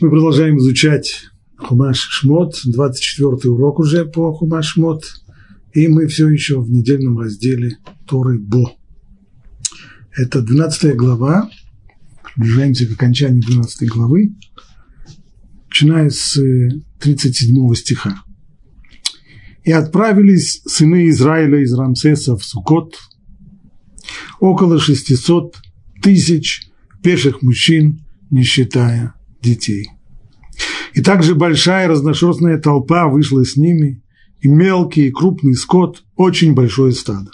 Мы продолжаем изучать Хумаш Шмот, 24 урок уже по Хумаш Шмот, и мы все еще в недельном разделе Торы Бо. Это 12 глава, приближаемся к окончанию 12 главы, начиная с 37 стиха. «И отправились сыны Израиля из Рамсеса в Сукот, около 600 тысяч пеших мужчин, не считая детей. И также большая разношерстная толпа вышла с ними, и мелкий, и крупный скот, очень большое стадо.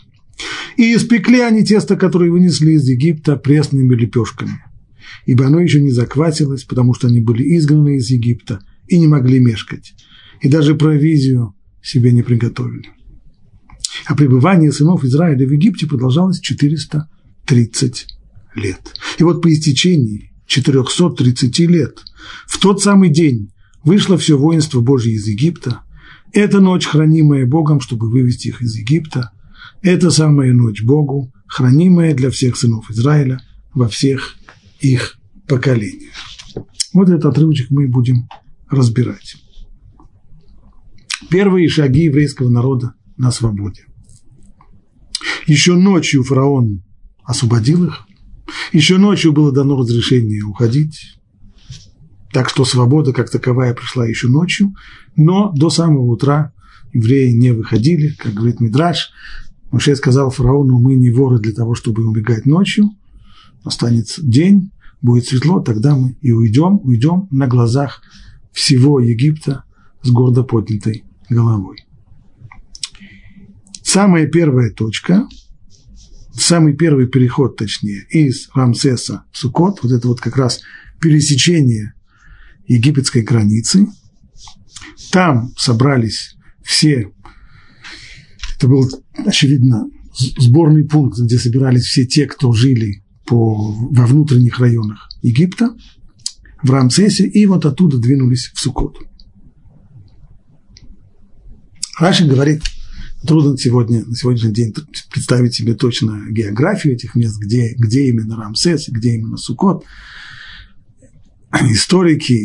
И испекли они тесто, которое вынесли из Египта пресными лепешками, ибо оно еще не заквасилось, потому что они были изгнаны из Египта и не могли мешкать, и даже провизию себе не приготовили. А пребывание сынов Израиля в Египте продолжалось 430 лет. И вот по истечении 430 лет, в тот самый день вышло все воинство Божье из Египта. Это ночь, хранимая Богом, чтобы вывести их из Египта. Это самая ночь Богу, хранимая для всех сынов Израиля во всех их поколениях. Вот этот отрывочек мы будем разбирать. Первые шаги еврейского народа на свободе. Еще ночью фараон освободил их, еще ночью было дано разрешение уходить, так что свобода как таковая пришла еще ночью, но до самого утра евреи не выходили, как говорит Мидраш. Моше сказал фараону, мы не воры для того, чтобы убегать ночью, останется день, будет светло, тогда мы и уйдем, уйдем на глазах всего Египта с гордо поднятой головой. Самая первая точка самый первый переход, точнее, из Рамсеса в Сукот, вот это вот как раз пересечение египетской границы. Там собрались все, это был, очевидно, сборный пункт, где собирались все те, кто жили по, во внутренних районах Египта, в Рамсесе, и вот оттуда двинулись в Сукот. Раши говорит – Трудно сегодня, на сегодняшний день представить себе точно географию этих мест, где, где именно Рамсес, где именно Сукот. Историки,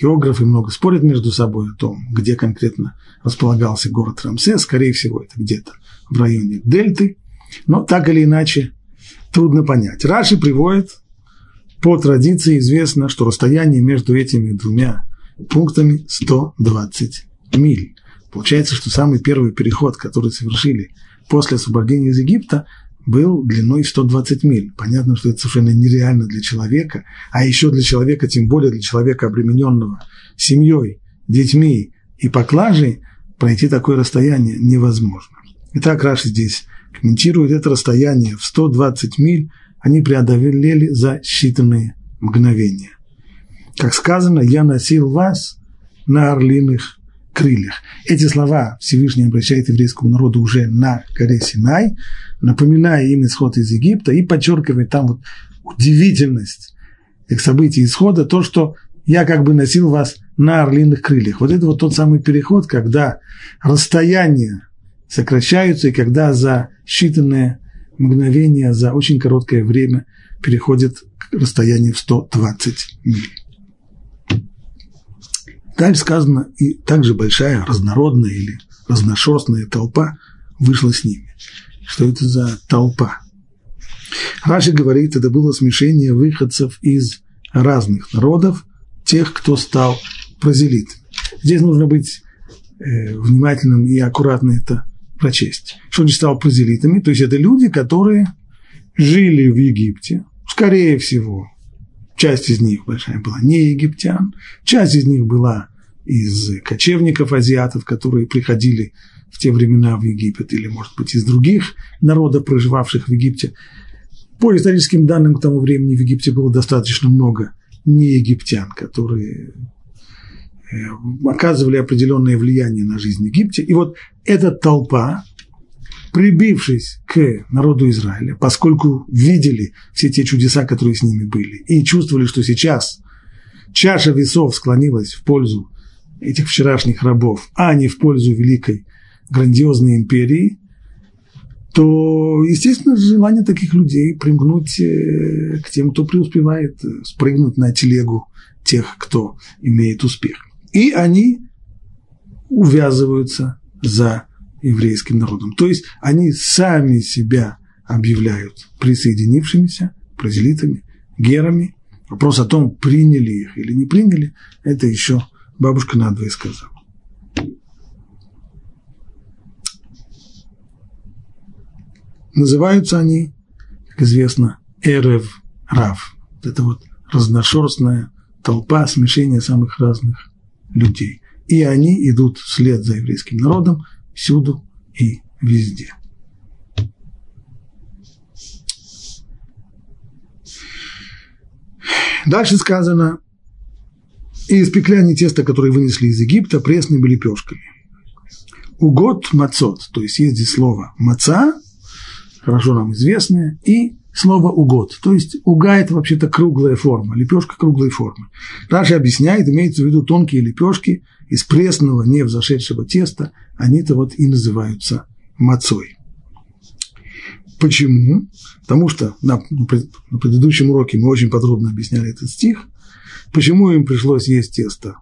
географы много спорят между собой о том, где конкретно располагался город Рамсес. Скорее всего, это где-то в районе Дельты. Но так или иначе, трудно понять. Раши приводит, по традиции известно, что расстояние между этими двумя пунктами 120 миль. Получается, что самый первый переход, который совершили после освобождения из Египта, был длиной 120 миль. Понятно, что это совершенно нереально для человека, а еще для человека, тем более для человека, обремененного семьей, детьми и поклажей, пройти такое расстояние невозможно. Итак, Раши здесь комментирует это расстояние в 120 миль, они преодолели за считанные мгновения. Как сказано, я носил вас на орлиных крыльях. Эти слова Всевышний обращает еврейскому народу уже на горе Синай, напоминая им исход из Египта и подчеркивает там вот удивительность этих событий исхода, то, что я как бы носил вас на орлиных крыльях. Вот это вот тот самый переход, когда расстояния сокращаются, и когда за считанные мгновения, за очень короткое время переходит к расстоянию в 120 миль. Дальше сказано, и также большая разнородная или разношерстная толпа вышла с ними. Что это за толпа? Раши говорит, это было смешение выходцев из разных народов, тех, кто стал прозелитами. Здесь нужно быть э, внимательным и аккуратно это прочесть. Что они стал прозелитами? То есть это люди, которые жили в Египте, скорее всего, Часть из них большая была не египтян, часть из них была из кочевников азиатов, которые приходили в те времена в Египет, или, может быть, из других народов, проживавших в Египте. По историческим данным к тому времени в Египте было достаточно много не египтян, которые э, оказывали определенное влияние на жизнь Египта. И вот эта толпа, прибившись к народу Израиля, поскольку видели все те чудеса, которые с ними были, и чувствовали, что сейчас чаша весов склонилась в пользу этих вчерашних рабов, а не в пользу великой грандиозной империи, то, естественно, желание таких людей примкнуть э, к тем, кто преуспевает, спрыгнуть на телегу тех, кто имеет успех. И они увязываются за еврейским народом. То есть они сами себя объявляют присоединившимися, прозелитами, герами. Вопрос о том, приняли их или не приняли, это еще бабушка надвое сказала. Называются они, как известно, Эрев Рав. Это вот разношерстная толпа, смешение самых разных людей. И они идут вслед за еврейским народом всюду и везде. Дальше сказано, и испекли они тесто, которое вынесли из Египта, пресными лепешками. Угод мацот, то есть есть здесь слово маца, хорошо нам известное, и слово угод, то есть уга – это вообще-то круглая форма, лепешка круглой формы. Раша объясняет, имеется в виду тонкие лепешки из пресного, не взошедшего теста, они-то вот и называются мацой. Почему? Потому что на, на предыдущем уроке мы очень подробно объясняли этот стих, почему им пришлось есть тесто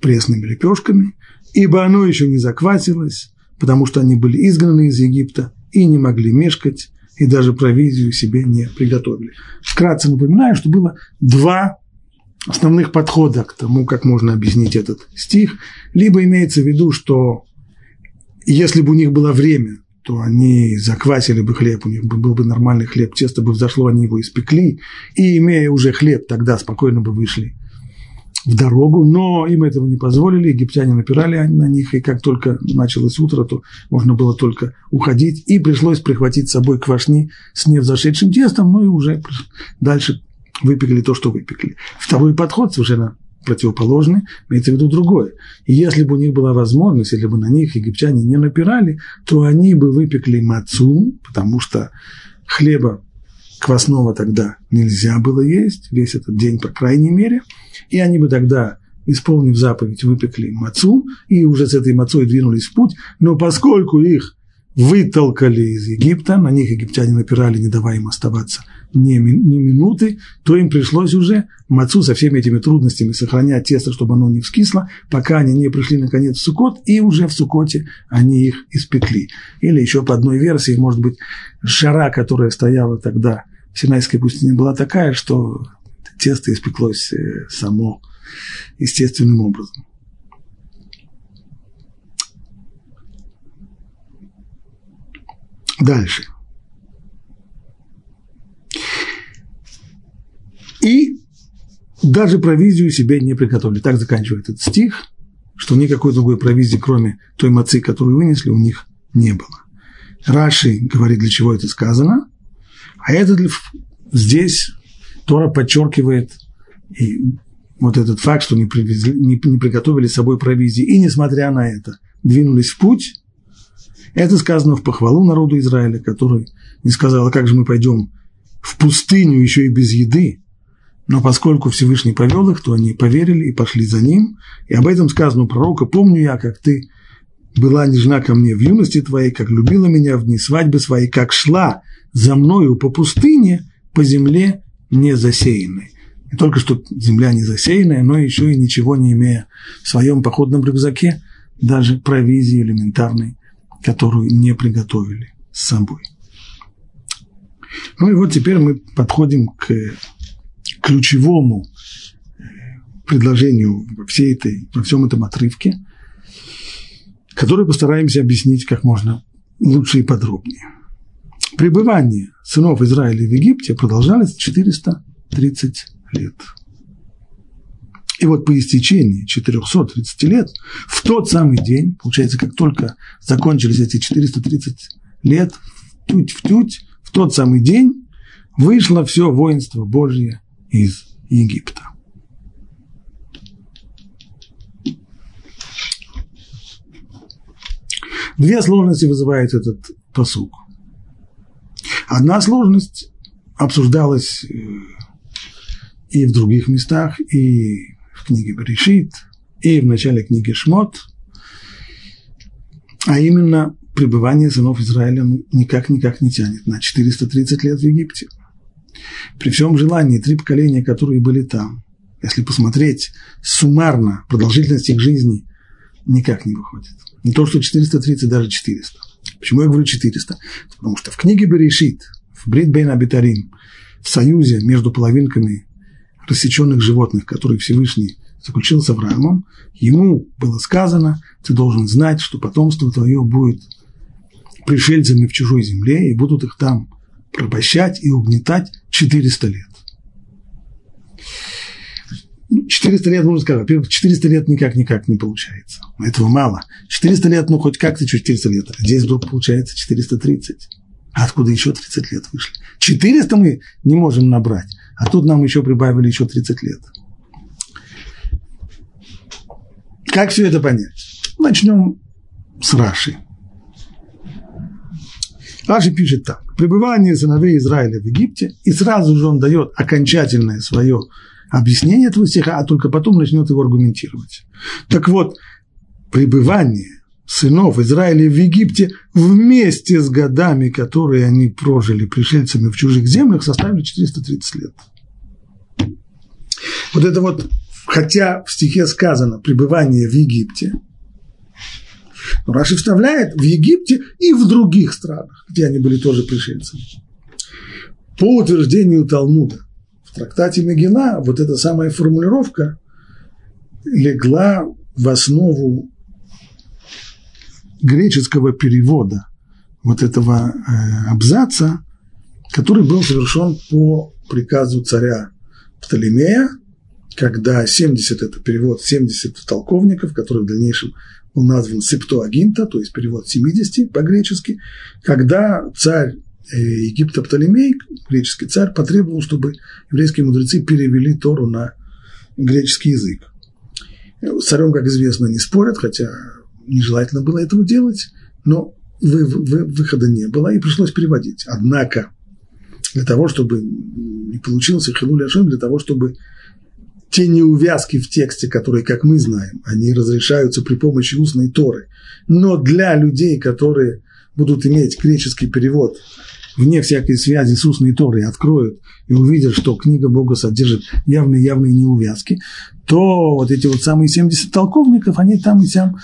пресными лепешками, ибо оно еще не заквасилось, потому что они были изгнаны из Египта и не могли мешкать, и даже провизию себе не приготовили. Вкратце напоминаю, что было два основных подхода к тому, как можно объяснить этот стих. Либо имеется в виду, что если бы у них было время, то они заквасили бы хлеб, у них был бы нормальный хлеб, тесто бы взошло, они его испекли, и, имея уже хлеб, тогда спокойно бы вышли в дорогу, но им этого не позволили, египтяне напирали на них, и как только началось утро, то можно было только уходить, и пришлось прихватить с собой квашни с невзошедшим тестом, ну и уже дальше выпекли то, что выпекли. Второй подход совершенно противоположный, имеется в виду другое. И если бы у них была возможность, если бы на них египтяне не напирали, то они бы выпекли мацу, потому что хлеба квасного тогда нельзя было есть, весь этот день, по крайней мере, и они бы тогда, исполнив заповедь, выпекли мацу, и уже с этой мацой двинулись в путь, но поскольку их вытолкали из Египта, на них египтяне напирали, не давая им оставаться ни, ни минуты, то им пришлось уже мацу со всеми этими трудностями сохранять тесто, чтобы оно не вскисло, пока они не пришли наконец в Сукот, и уже в Сукоте они их испекли. Или еще по одной версии, может быть, шара, которая стояла тогда в Синайской пустыне, была такая, что тесто испеклось э, само естественным образом. Дальше. И даже провизию себе не приготовили. Так заканчивает этот стих, что никакой другой провизии, кроме той мацы, которую вынесли, у них не было. Раши говорит, для чего это сказано, а это для, здесь Тора подчеркивает и вот этот факт, что не, привезли, не, не приготовили с собой провизии, и несмотря на это, двинулись в путь, это сказано в похвалу народу Израиля, который не сказал, а как же мы пойдем в пустыню еще и без еды, но поскольку Всевышний повел их, то они поверили и пошли за ним. И об этом сказано у пророка, помню я, как ты была нежна ко мне в юности твоей, как любила меня в дни свадьбы своей, как шла за мною по пустыне, по земле не засеянной. Не только что земля не засеянная, но еще и ничего не имея в своем походном рюкзаке, даже провизии элементарной, которую не приготовили с собой. Ну и вот теперь мы подходим к ключевому предложению во, всей этой, во всем этом отрывке, который постараемся объяснить как можно лучше и подробнее. Пребывание сынов Израиля в Египте продолжалось 430 лет. И вот по истечении 430 лет, в тот самый день, получается, как только закончились эти 430 лет, в тють, в тють, в тот самый день вышло все воинство Божье из Египта. Две сложности вызывает этот посук. Одна сложность обсуждалась э, и в других местах, и в книге Берешит, и в начале книги Шмот, а именно пребывание сынов Израиля никак-никак не тянет на 430 лет в Египте – при всем желании три поколения, которые были там, если посмотреть суммарно продолжительность их жизни, никак не выходит. Не то, что 430, даже 400. Почему я говорю 400? Потому что в книге Берешит, в Брит Бейн Абитарим, в союзе между половинками рассеченных животных, которые Всевышний заключил с Авраамом, ему было сказано, ты должен знать, что потомство твое будет пришельцами в чужой земле и будут их там порабощать и угнетать 400 лет. 400 лет, можно сказать, во-первых, 400 лет никак-никак не получается. Этого мало. 400 лет, ну, хоть как-то чуть 400 лет. А здесь вдруг получается 430. А откуда еще 30 лет вышли? 400 мы не можем набрать, а тут нам еще прибавили еще 30 лет. Как все это понять? Начнем с Раши. Раши пишет так. Пребывание сыновей Израиля в Египте, и сразу же он дает окончательное свое объяснение этого стиха, а только потом начнет его аргументировать. Так вот, пребывание сынов Израиля в Египте вместе с годами, которые они прожили пришельцами в чужих землях, составили 430 лет. Вот это вот, хотя в стихе сказано пребывание в Египте, но Раши вставляет в Египте и в других странах, где они были тоже пришельцами. По утверждению Талмуда, в трактате Мегила вот эта самая формулировка легла в основу греческого перевода вот этого э, абзаца, который был совершен по приказу царя Птолемея, когда 70, это перевод 70 толковников, который в дальнейшем был назван Септуагинта, то есть перевод 70 по-гречески, когда царь э, Египта Птолемей, греческий царь, потребовал, чтобы еврейские мудрецы перевели Тору на греческий язык. С царем, как известно, не спорят, хотя нежелательно было этого делать, но вы, вы, выхода не было, и пришлось переводить. Однако, для того, чтобы не получился Хилуль Ашем, для того, чтобы те неувязки в тексте, которые, как мы знаем, они разрешаются при помощи устной Торы, но для людей, которые будут иметь греческий перевод вне всякой связи с устной Торой, откроют и увидят, что книга Бога содержит явные-явные неувязки, то вот эти вот самые 70 толковников, они там и сям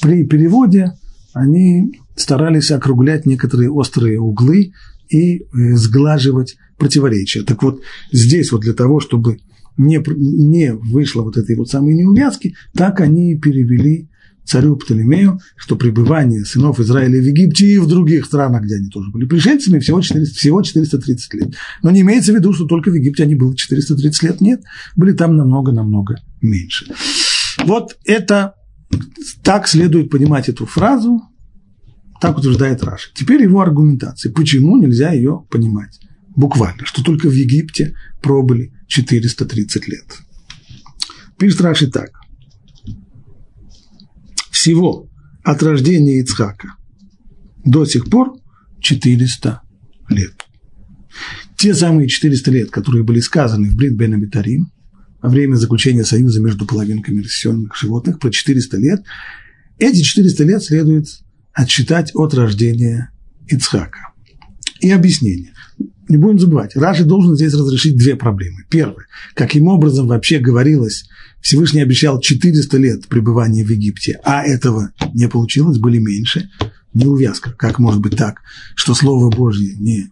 при переводе они старались округлять некоторые острые углы и э, сглаживать противоречия. Так вот, здесь вот для того, чтобы не, не вышло вот этой вот самой неувязки, так они перевели царю Птолемею, что пребывание сынов Израиля в Египте и в других странах, где они тоже были пришельцами, всего, 400, всего 430 лет. Но не имеется в виду, что только в Египте они были 430 лет, нет, были там намного-намного меньше. Вот это так следует понимать эту фразу, так утверждает Раши. Теперь его аргументация. Почему нельзя ее понимать? Буквально, что только в Египте пробыли 430 лет. Пишет Раши так. Всего от рождения Ицхака до сих пор 400 лет. Те самые 400 лет, которые были сказаны в Брит Бен Абитарим, во время заключения союза между половинками рассеченных животных про 400 лет, эти 400 лет следует отсчитать от рождения Ицхака. И объяснение. Не будем забывать, Раши должен здесь разрешить две проблемы. Первое, каким образом вообще говорилось, Всевышний обещал 400 лет пребывания в Египте, а этого не получилось, были меньше. Неувязка. Как может быть так, что Слово Божье не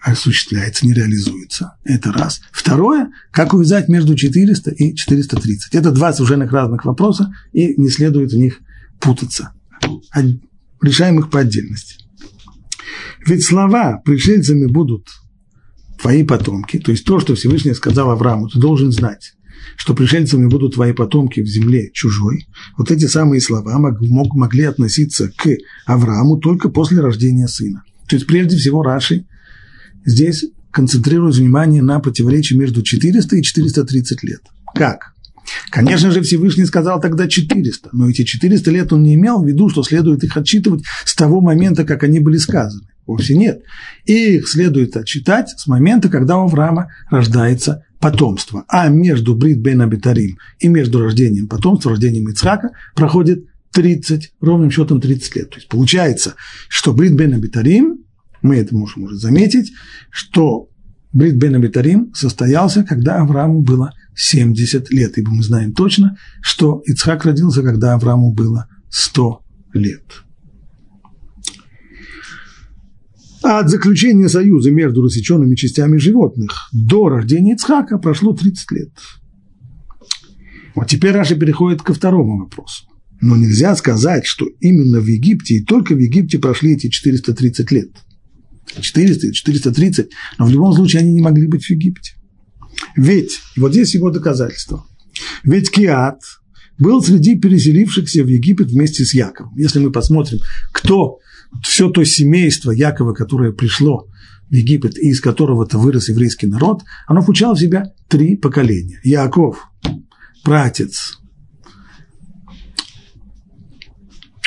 осуществляется, не реализуется. Это раз. Второе, как увязать между 400 и 430. Это два совершенно разных вопроса, и не следует в них путаться. Решаем их по отдельности. Ведь слова пришельцами будут твои потомки, то есть то, что Всевышний сказал Аврааму, ты должен знать, что пришельцами будут твои потомки в земле чужой. Вот эти самые слова мог, мог, могли относиться к Аврааму только после рождения сына. То есть прежде всего Раши здесь концентрирует внимание на противоречии между 400 и 430 лет. Как? Конечно же, Всевышний сказал тогда 400, но эти 400 лет он не имел в виду, что следует их отчитывать с того момента, как они были сказаны. Вовсе нет. Их следует отчитать с момента, когда у Авраама рождается потомство. А между Брит Бен Абитарим и между рождением потомства, рождением Ицхака проходит 30, ровным счетом 30 лет. То есть получается, что Брит Бен Абитарим мы это можем уже заметить, что Брит Бен Абитарим состоялся, когда Аврааму было 70 лет, ибо мы знаем точно, что Ицхак родился, когда Аврааму было 100 лет. А от заключения союза между рассеченными частями животных до рождения Ицхака прошло 30 лет. Вот теперь Раша переходит ко второму вопросу. Но нельзя сказать, что именно в Египте и только в Египте прошли эти 430 лет. 400 430, но в любом случае они не могли быть в Египте. Ведь, вот здесь его доказательство, ведь Киат был среди переселившихся в Египет вместе с Яковом. Если мы посмотрим, кто, все то семейство Якова, которое пришло в Египет и из которого-то вырос еврейский народ, оно включало в себя три поколения. Яков, пратец,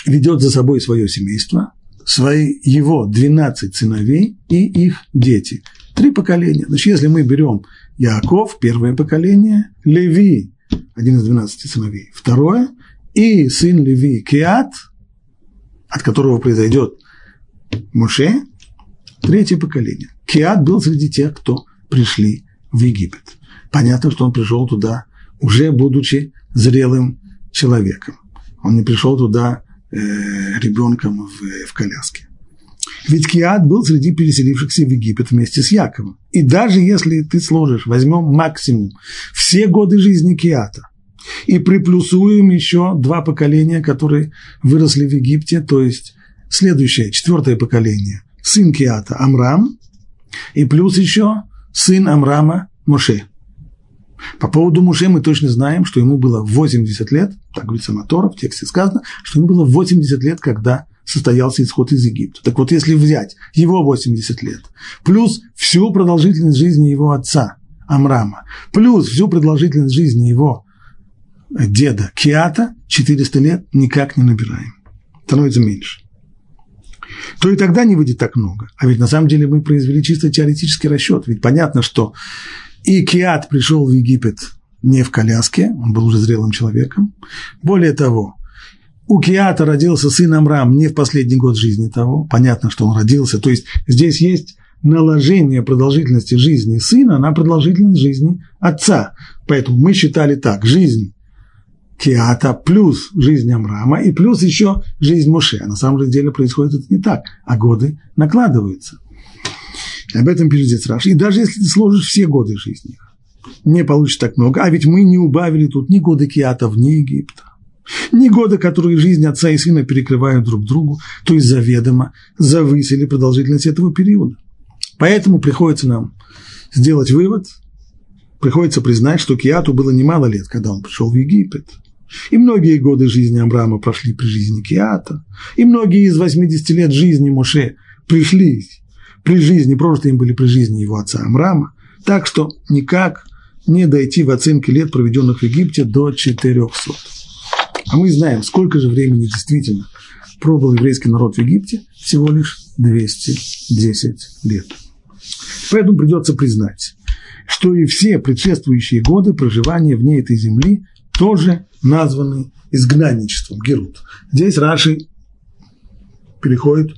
ведет за собой свое семейство, свои, его 12 сыновей и их дети. Три поколения. Значит, если мы берем Яков, первое поколение, Леви, один из 12 сыновей, второе, и сын Леви Киат, от которого произойдет Муше, третье поколение. Киат был среди тех, кто пришли в Египет. Понятно, что он пришел туда, уже будучи зрелым человеком. Он не пришел туда э, ребенком в, в коляске. Ведь Киат был среди переселившихся в Египет вместе с Яковом. И даже если ты сложишь, возьмем максимум все годы жизни Киата и приплюсуем еще два поколения, которые выросли в Египте, то есть следующее, четвертое поколение, сын Киата Амрам, и плюс еще сын Амрама Моше. По поводу Муше мы точно знаем, что ему было 80 лет, так говорится Матора, в тексте сказано, что ему было 80 лет, когда состоялся исход из Египта. Так вот, если взять его 80 лет, плюс всю продолжительность жизни его отца Амрама, плюс всю продолжительность жизни его деда Киата, 400 лет никак не набираем. Становится меньше. То и тогда не выйдет так много. А ведь на самом деле мы произвели чисто теоретический расчет. Ведь понятно, что и Киат пришел в Египет не в коляске, он был уже зрелым человеком. Более того, у Киата родился сын Амрам не в последний год жизни того. Понятно, что он родился. То есть здесь есть наложение продолжительности жизни сына на продолжительность жизни отца. Поэтому мы считали так, жизнь Киата плюс жизнь Амрама и плюс еще жизнь Моше. На самом деле происходит это не так, а годы накладываются. Об этом пишет Раш. И даже если ты сложишь все годы жизни, не получится так много. А ведь мы не убавили тут ни годы Киата вне Египта, ни годы, которые жизнь отца и сына перекрывают друг другу, то есть заведомо завысили продолжительность этого периода. Поэтому приходится нам сделать вывод, приходится признать, что Киату было немало лет, когда он пришел в Египет. И многие годы жизни Амрама прошли при жизни Киата, и многие из 80 лет жизни Моше пришли при жизни, просто им были при жизни его отца Амрама, так что никак не дойти в оценке лет, проведенных в Египте, до 400. А мы знаем, сколько же времени действительно пробыл еврейский народ в Египте, всего лишь 210 лет. Поэтому придется признать, что и все предшествующие годы проживания вне этой земли тоже названы изгнанничеством, Герут. Здесь Раши переходит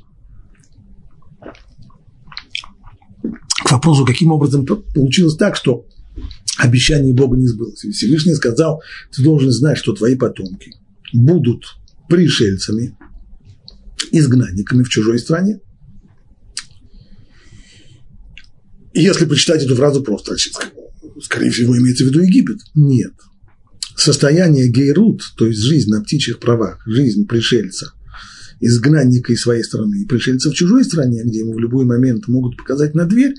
к вопросу, каким образом получилось так, что обещание Бога не сбылось. Всевышний сказал, ты должен знать, что твои потомки будут пришельцами, изгнанниками в чужой стране. И если прочитать эту фразу просто, скорее всего, имеется в виду Египет. Нет. Состояние гейрут, то есть жизнь на птичьих правах, жизнь пришельца, изгнанника из своей страны и пришельца в чужой стране, где ему в любой момент могут показать на дверь,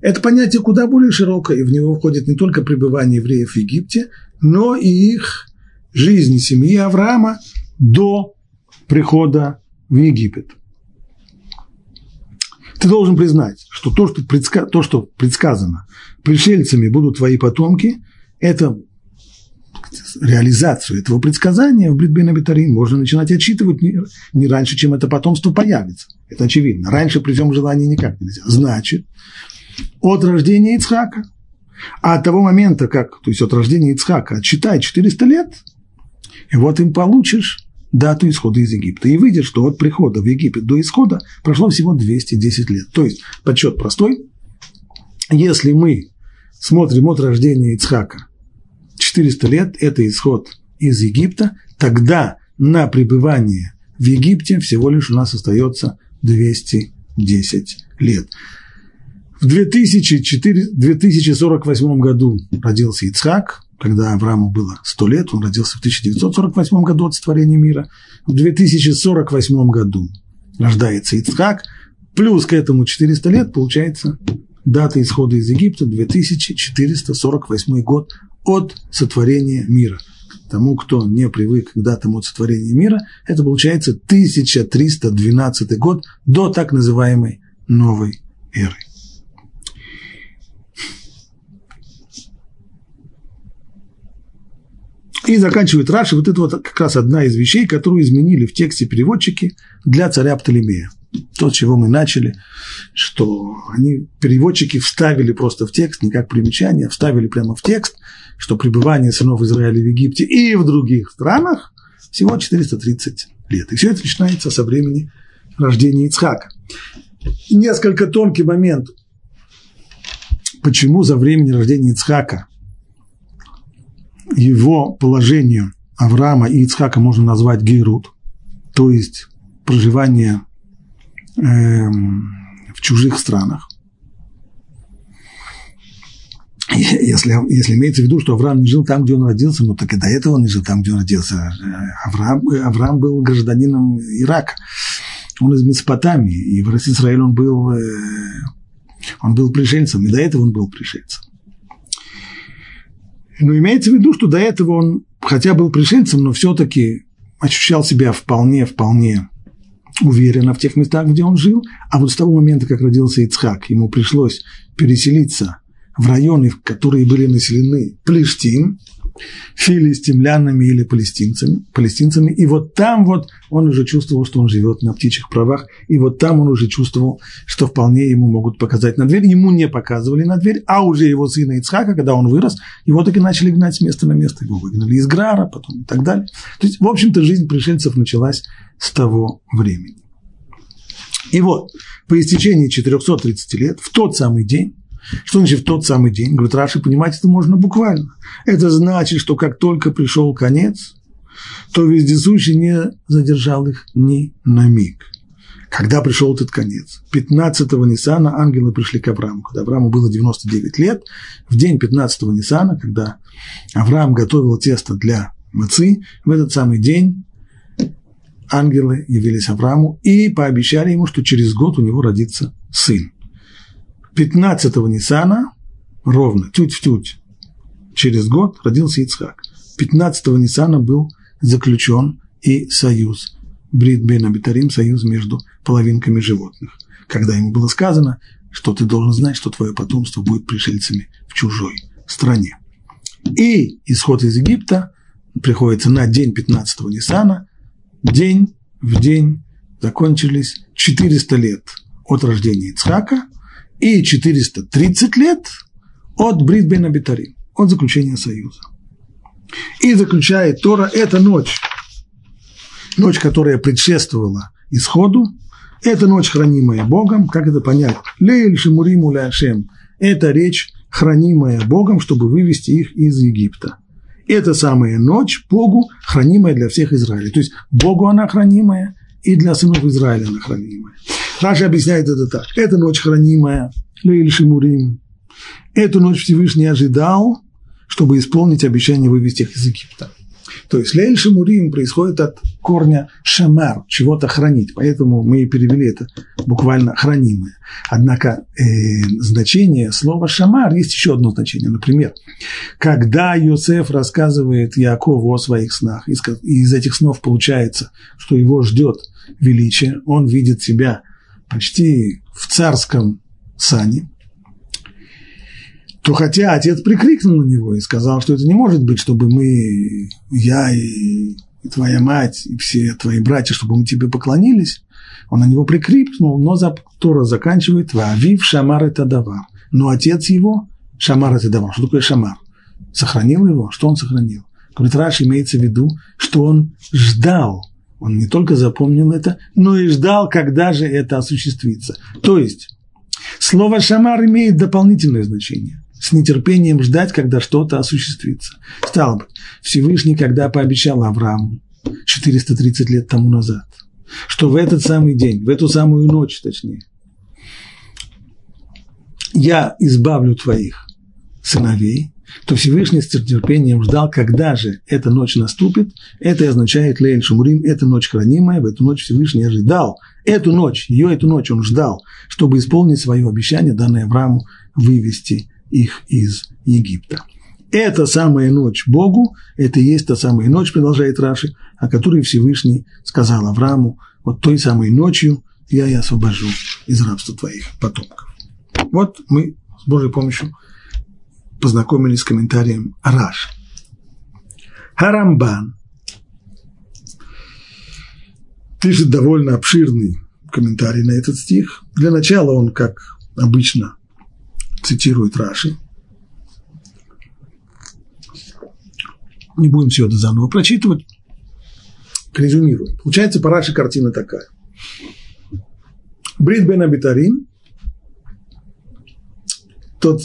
это понятие куда более широкое, и в него входит не только пребывание евреев в Египте, но и их жизнь семьи Авраама до прихода в Египет. Ты должен признать, что то, что, предска... то, что предсказано, пришельцами будут твои потомки, это реализацию этого предсказания в Бритбен Абитарин можно начинать отчитывать не, не раньше, чем это потомство появится. Это очевидно. Раньше при всем желании никак нельзя. Значит, от рождения Ицхака. А от того момента, как, то есть от рождения Ицхака, отсчитай 400 лет, и вот им получишь дату исхода из Египта. И выйдет, что от прихода в Египет до исхода прошло всего 210 лет. То есть подсчет простой. Если мы смотрим от рождения Ицхака 400 лет – это исход из Египта, тогда на пребывание в Египте всего лишь у нас остается 210 лет. В 2004, 2048 году родился Ицхак, когда Аврааму было 100 лет, он родился в 1948 году от сотворения мира. В 2048 году рождается Ицхак, плюс к этому 400 лет, получается дата исхода из Египта 2448 год от сотворения мира. Тому, кто не привык к датам от сотворения мира, это получается 1312 год до так называемой новой эры. И заканчивает Раши, вот это вот как раз одна из вещей, которую изменили в тексте переводчики для царя Птолемея. То, с чего мы начали, что они, переводчики, вставили просто в текст, не как примечание, а вставили прямо в текст, что пребывание сынов Израиля в Египте и в других странах всего 430 лет. И все это начинается со времени рождения Ицхака. Несколько тонкий момент. Почему за времени рождения Ицхака его положению Авраама и Ицхака можно назвать гейрут, то есть проживание э, в чужих странах. Если, если имеется в виду, что Авраам не жил там, где он родился, ну так и до этого он не жил там, где он родился. Авраам, Авраам был гражданином Ирака. Он из Месопотамии, и в Израиле он был, э, он был пришельцем, и до этого он был пришельцем. Но имеется в виду, что до этого он, хотя был пришельцем, но все-таки ощущал себя вполне, вполне уверенно в тех местах, где он жил. А вот с того момента, как родился Ицхак, ему пришлось переселиться в районы, которые были населены Плештим, филистимлянами или палестинцами, палестинцами. И вот там вот он уже чувствовал, что он живет на птичьих правах. И вот там он уже чувствовал, что вполне ему могут показать на дверь. Ему не показывали на дверь, а уже его сына Ицхака, когда он вырос, его таки начали гнать с места на место. Его выгнали из Грара, потом и так далее. То есть, в общем-то, жизнь пришельцев началась с того времени. И вот, по истечении 430 лет, в тот самый день, что значит в тот самый день? Говорит, Раши, понимать это можно буквально. Это значит, что как только пришел конец, то вездесущий не задержал их ни на миг. Когда пришел этот конец? 15-го Ниссана ангелы пришли к Аврааму. Когда Аврааму было 99 лет, в день 15-го Ниссана, когда Авраам готовил тесто для мацы, в этот самый день ангелы явились Аврааму и пообещали ему, что через год у него родится сын. 15-го Ниссана, ровно, тють в тють, через год родился Ицхак. 15-го Ниссана был заключен и союз, Брит бен Абитарим, союз между половинками животных, когда ему было сказано, что ты должен знать, что твое потомство будет пришельцами в чужой стране. И исход из Египта приходится на день 15-го Ниссана, день в день закончились 400 лет от рождения Ицхака – и 430 лет от Брит бен Абитари, от заключения союза. И заключает Тора эта ночь, ночь, которая предшествовала исходу, это ночь, хранимая Богом, как это понять? Лейль Шимуриму Ляшем – это речь, хранимая Богом, чтобы вывести их из Египта. Это самая ночь Богу, хранимая для всех Израиля. То есть Богу она хранимая, и для сынов Израиля она хранимая. Раша объясняет это так. Это ночь хранимая, Лейль Шимурим. Эту ночь Всевышний ожидал, чтобы исполнить обещание вывести их из Египта. То есть Лейль Шимурим происходит от корня шамар, чего-то хранить. Поэтому мы и перевели это буквально хранимое. Однако э, значение слова шамар есть еще одно значение. Например, когда Йосеф рассказывает Якову о своих снах, и из этих снов получается, что его ждет величие, он видит себя почти в царском сане, то хотя отец прикрикнул на него и сказал, что это не может быть, чтобы мы, я и, и твоя мать, и все твои братья, чтобы мы тебе поклонились, он на него прикрикнул, но Тора заканчивает «Ваавив Шамар это давар». Но отец его, Шамар это давар. Что такое Шамар? Сохранил его? Что он сохранил? Говорит, Раш имеется в виду, что он ждал он не только запомнил это, но и ждал, когда же это осуществится. То есть, слово «шамар» имеет дополнительное значение. с нетерпением ждать, когда что-то осуществится. Стало быть, Всевышний, когда пообещал Аврааму 430 лет тому назад, что в этот самый день, в эту самую ночь, точнее, я избавлю твоих сыновей, то Всевышний с терпением ждал, когда же эта ночь наступит. Это означает Лейль Шумрим, это ночь хранимая, в эту ночь Всевышний ожидал. Эту ночь, ее эту ночь он ждал, чтобы исполнить свое обещание, данное Аврааму, вывести их из Египта. Эта самая ночь Богу, это и есть та самая ночь, продолжает Раши, о которой Всевышний сказал Аврааму, вот той самой ночью я и освобожу из рабства твоих потомков. Вот мы с Божьей помощью познакомились с комментарием Раши. Харамбан пишет довольно обширный комментарий на этот стих. Для начала он, как обычно, цитирует Раши. Не будем все это заново прочитывать. Резюмируем. Получается, по Раши картина такая. Брит бен Абитарин, тот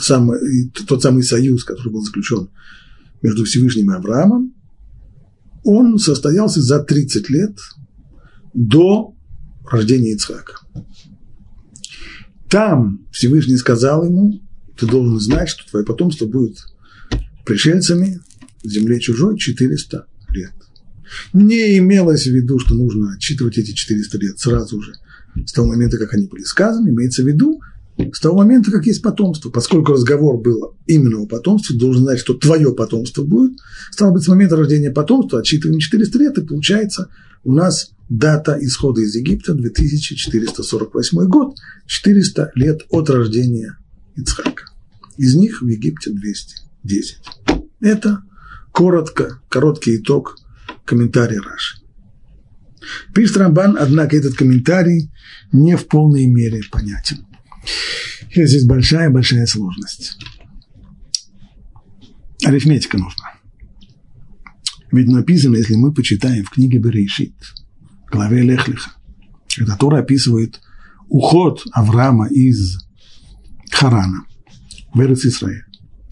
самый, тот самый союз, который был заключен между Всевышним и Авраамом, он состоялся за 30 лет до рождения Ицхака. Там Всевышний сказал ему, ты должен знать, что твое потомство будет пришельцами в земле чужой 400 лет. Не имелось в виду, что нужно отчитывать эти 400 лет сразу же, с того момента, как они были сказаны, имеется в виду, с того момента, как есть потомство, поскольку разговор был именно о потомстве, должен знать, что твое потомство будет, стало быть, с момента рождения потомства отсчитываем 400 лет, и получается у нас дата исхода из Египта 2448 год, 400 лет от рождения Ицхака. Из них в Египте 210. Это коротко, короткий итог комментария Раши. Пишет Рамбан, однако этот комментарий не в полной мере понятен. И здесь большая-большая сложность. Арифметика нужна. Ведь написано, если мы почитаем в книге Берешит, в главе Лехлиха, когда Тора описывает уход Авраама из Харана в Эрец Исраиль,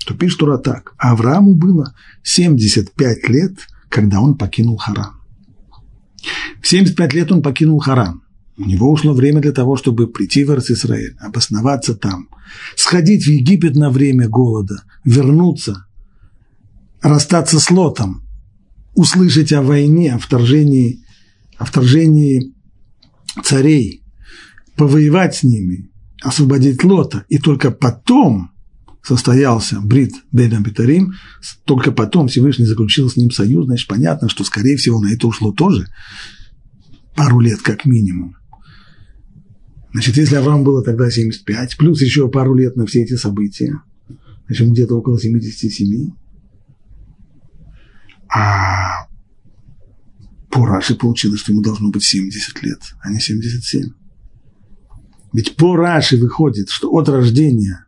то пишет Тора так. Аврааму было 75 лет, когда он покинул Харан. В 75 лет он покинул Харан. У него ушло время для того, чтобы прийти в Израиль, обосноваться там, сходить в Египет на время голода, вернуться, расстаться с Лотом, услышать о войне, о вторжении, о вторжении царей, повоевать с ними, освободить Лота, и только потом состоялся Брит Бен Абитарим, только потом Всевышний заключил с ним союз, значит, понятно, что, скорее всего, на это ушло тоже пару лет как минимум. Значит, если Авраам было тогда 75, плюс еще пару лет на все эти события, значит, где-то около 77. А по Раши получилось, что ему должно быть 70 лет, а не 77. Ведь по Раши выходит, что от рождения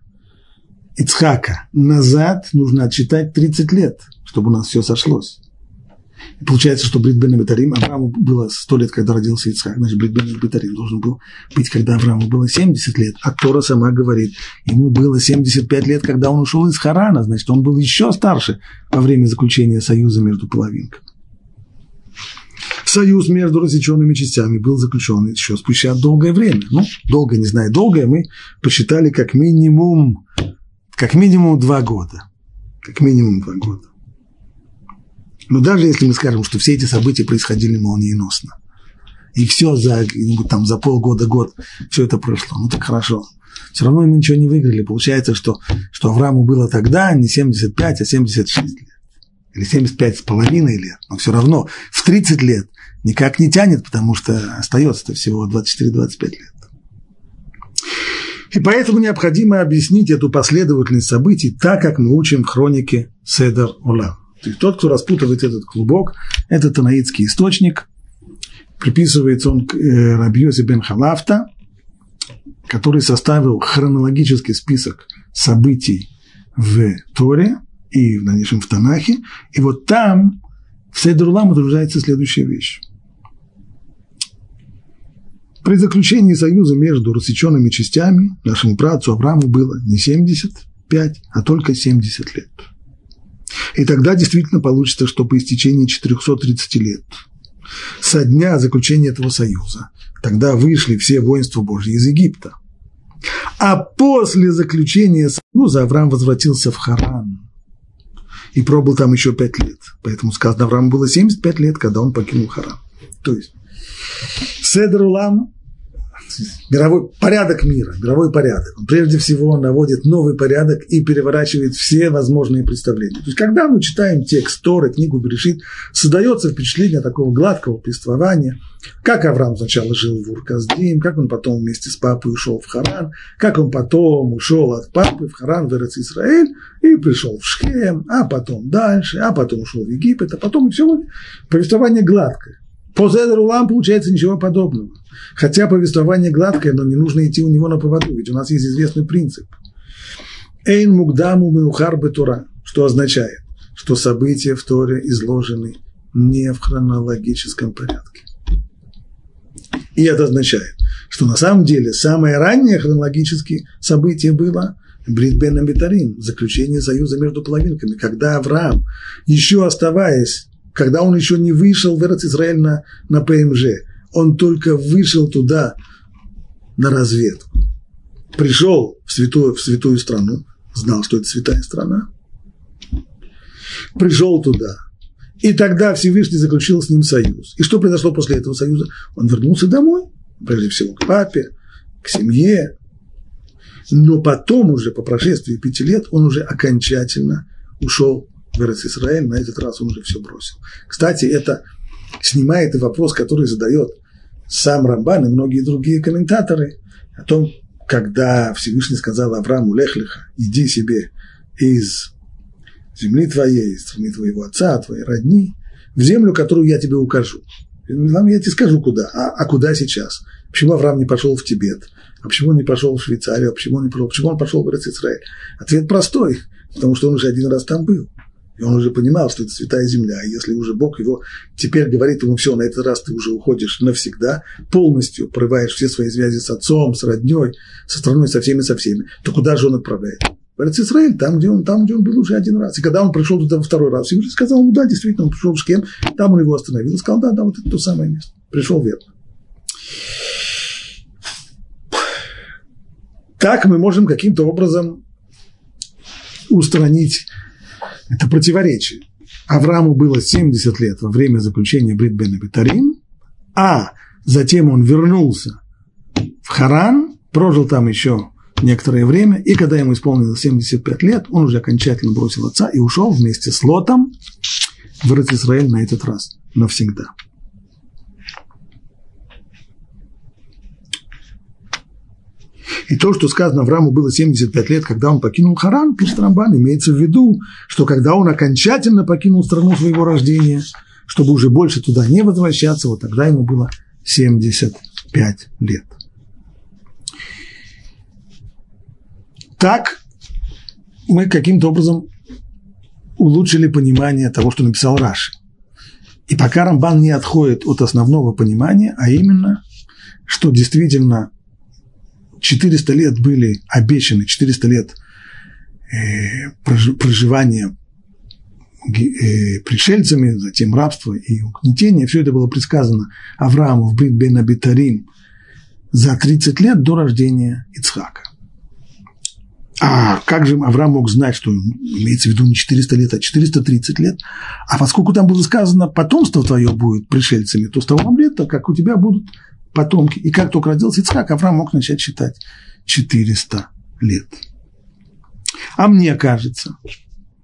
Ицхака назад нужно отсчитать 30 лет, чтобы у нас все сошлось. И получается, что Брит Бен Бетарим, Аврааму было 100 лет, когда родился Ицхак, значит, Брит Бен Бетарим должен был быть, когда Аврааму было 70 лет. А Тора сама говорит, ему было 75 лет, когда он ушел из Харана, значит, он был еще старше во время заключения союза между половинками. Союз между рассеченными частями был заключен еще спустя долгое время. Ну, долго, не знаю, долгое, мы посчитали как минимум, как минимум два года. Как минимум два года. Но даже если мы скажем, что все эти события происходили молниеносно, и все за, там, за полгода, год, все это прошло, ну так хорошо. Все равно мы ничего не выиграли. Получается, что, что Аврааму было тогда не 75, а 76 лет. Или 75 с половиной лет. Но все равно в 30 лет никак не тянет, потому что остается-то всего 24-25 лет. И поэтому необходимо объяснить эту последовательность событий так, как мы учим в хронике Седер Улам. То есть тот, кто распутывает этот клубок, это танаитский источник, приписывается он к э, Рабьозе бен Халафта, который составил хронологический список событий в Торе и в дальнейшем в Танахе. И вот там в Сейдурлам отражается следующая вещь. При заключении союза между рассеченными частями нашему братцу Аврааму было не 70, 75, а только 70 лет. И тогда действительно получится, что по истечении 430 лет со дня заключения этого союза, тогда вышли все воинства Божьи из Египта. А после заключения союза Авраам возвратился в Харан и пробыл там еще пять лет. Поэтому сказано, Аврааму было 75 лет, когда он покинул Харан. То есть Седр Улам мировой порядок мира, мировой порядок. Он прежде всего наводит новый порядок и переворачивает все возможные представления. То есть, когда мы читаем текст Торы, книгу Берешит, создается впечатление такого гладкого повествования, как Авраам сначала жил в Урказдим, как он потом вместе с папой ушел в Харан, как он потом ушел от папы в Харан, в Эрец Израиль, и пришел в Шхем, а потом дальше, а потом ушел в Египет, а потом и все. Повествование гладкое. По Зедерулам получается ничего подобного. Хотя повествование гладкое, но не нужно идти у него на поводу, ведь у нас есть известный принцип. Эйн мугдаму меухар Тура, что означает, что события в Торе изложены не в хронологическом порядке. И это означает, что на самом деле самое раннее хронологическое событие было Брит Бен Амитарим, заключение союза между половинками, когда Авраам, еще оставаясь когда он еще не вышел в Эрц Израиль на, на ПМЖ, он только вышел туда на разведку. Пришел в святую, в святую страну, знал, что это святая страна, пришел туда, и тогда Всевышний заключил с ним союз. И что произошло после этого союза? Он вернулся домой, прежде всего к папе, к семье, но потом уже, по прошествии пяти лет, он уже окончательно ушел в Израиль, на этот раз он уже все бросил. Кстати, это снимает вопрос, который задает сам Рамбан и многие другие комментаторы о том, когда Всевышний сказал Аврааму Лехлиха, иди себе из земли твоей, из страны твоего отца, твоей родни, в землю, которую я тебе укажу. Вам я тебе скажу, куда. А, а куда сейчас? Почему Авраам не пошел в Тибет? А почему он не пошел в Швейцарию? А почему он не пошел? Почему он пошел в Израиль? Ответ простой, потому что он уже один раз там был. И он уже понимал, что это святая земля. И если уже Бог его теперь говорит ему, все, на этот раз ты уже уходишь навсегда, полностью порываешь все свои связи с отцом, с родней, со страной, со всеми, со всеми, то куда же он отправляет? В Израиль, там где, он, там, где он был уже один раз. И когда он пришел туда второй раз, Всевышний сказал ему, да, действительно, он пришел в Шкем, там он его остановил и сказал, да, да, вот это то самое место. Пришел верно. Так мы можем каким-то образом устранить это противоречие. Аврааму было 70 лет во время заключения Брит Бен Бетарим, а затем он вернулся в Харан, прожил там еще некоторое время, и когда ему исполнилось 75 лет, он уже окончательно бросил отца и ушел вместе с Лотом в Израиль на этот раз навсегда. И то, что сказано Аврааму было 75 лет, когда он покинул Харан, пишет Рамбан, имеется в виду, что когда он окончательно покинул страну своего рождения, чтобы уже больше туда не возвращаться, вот тогда ему было 75 лет. Так мы каким-то образом улучшили понимание того, что написал Раши. И пока Рамбан не отходит от основного понимания, а именно, что действительно 400 лет были обещаны, 400 лет э, проживания э, пришельцами, затем рабство и угнетение, все это было предсказано Аврааму в Брит Бен Абитарим за 30 лет до рождения Ицхака. А как же Авраам мог знать, что имеется в виду не 400 лет, а 430 лет? А поскольку там было сказано, потомство твое будет пришельцами, то с того момента, как у тебя будут потомки. И как только родился Ицхак, Авраам мог начать считать 400 лет. А мне кажется,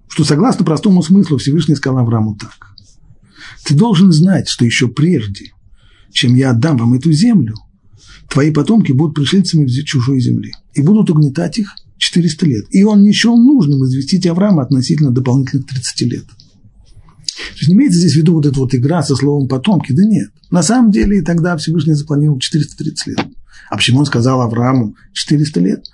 что согласно простому смыслу Всевышний сказал Аврааму так. Ты должен знать, что еще прежде, чем я отдам вам эту землю, твои потомки будут пришельцами в чужой земли и будут угнетать их 400 лет. И он не счел нужным известить Авраама относительно дополнительных 30 лет. То есть не имеется здесь в виду вот эта вот игра со словом «потомки», да нет. На самом деле и тогда Всевышний запланировал 430 лет. А почему он сказал Аврааму 400 лет?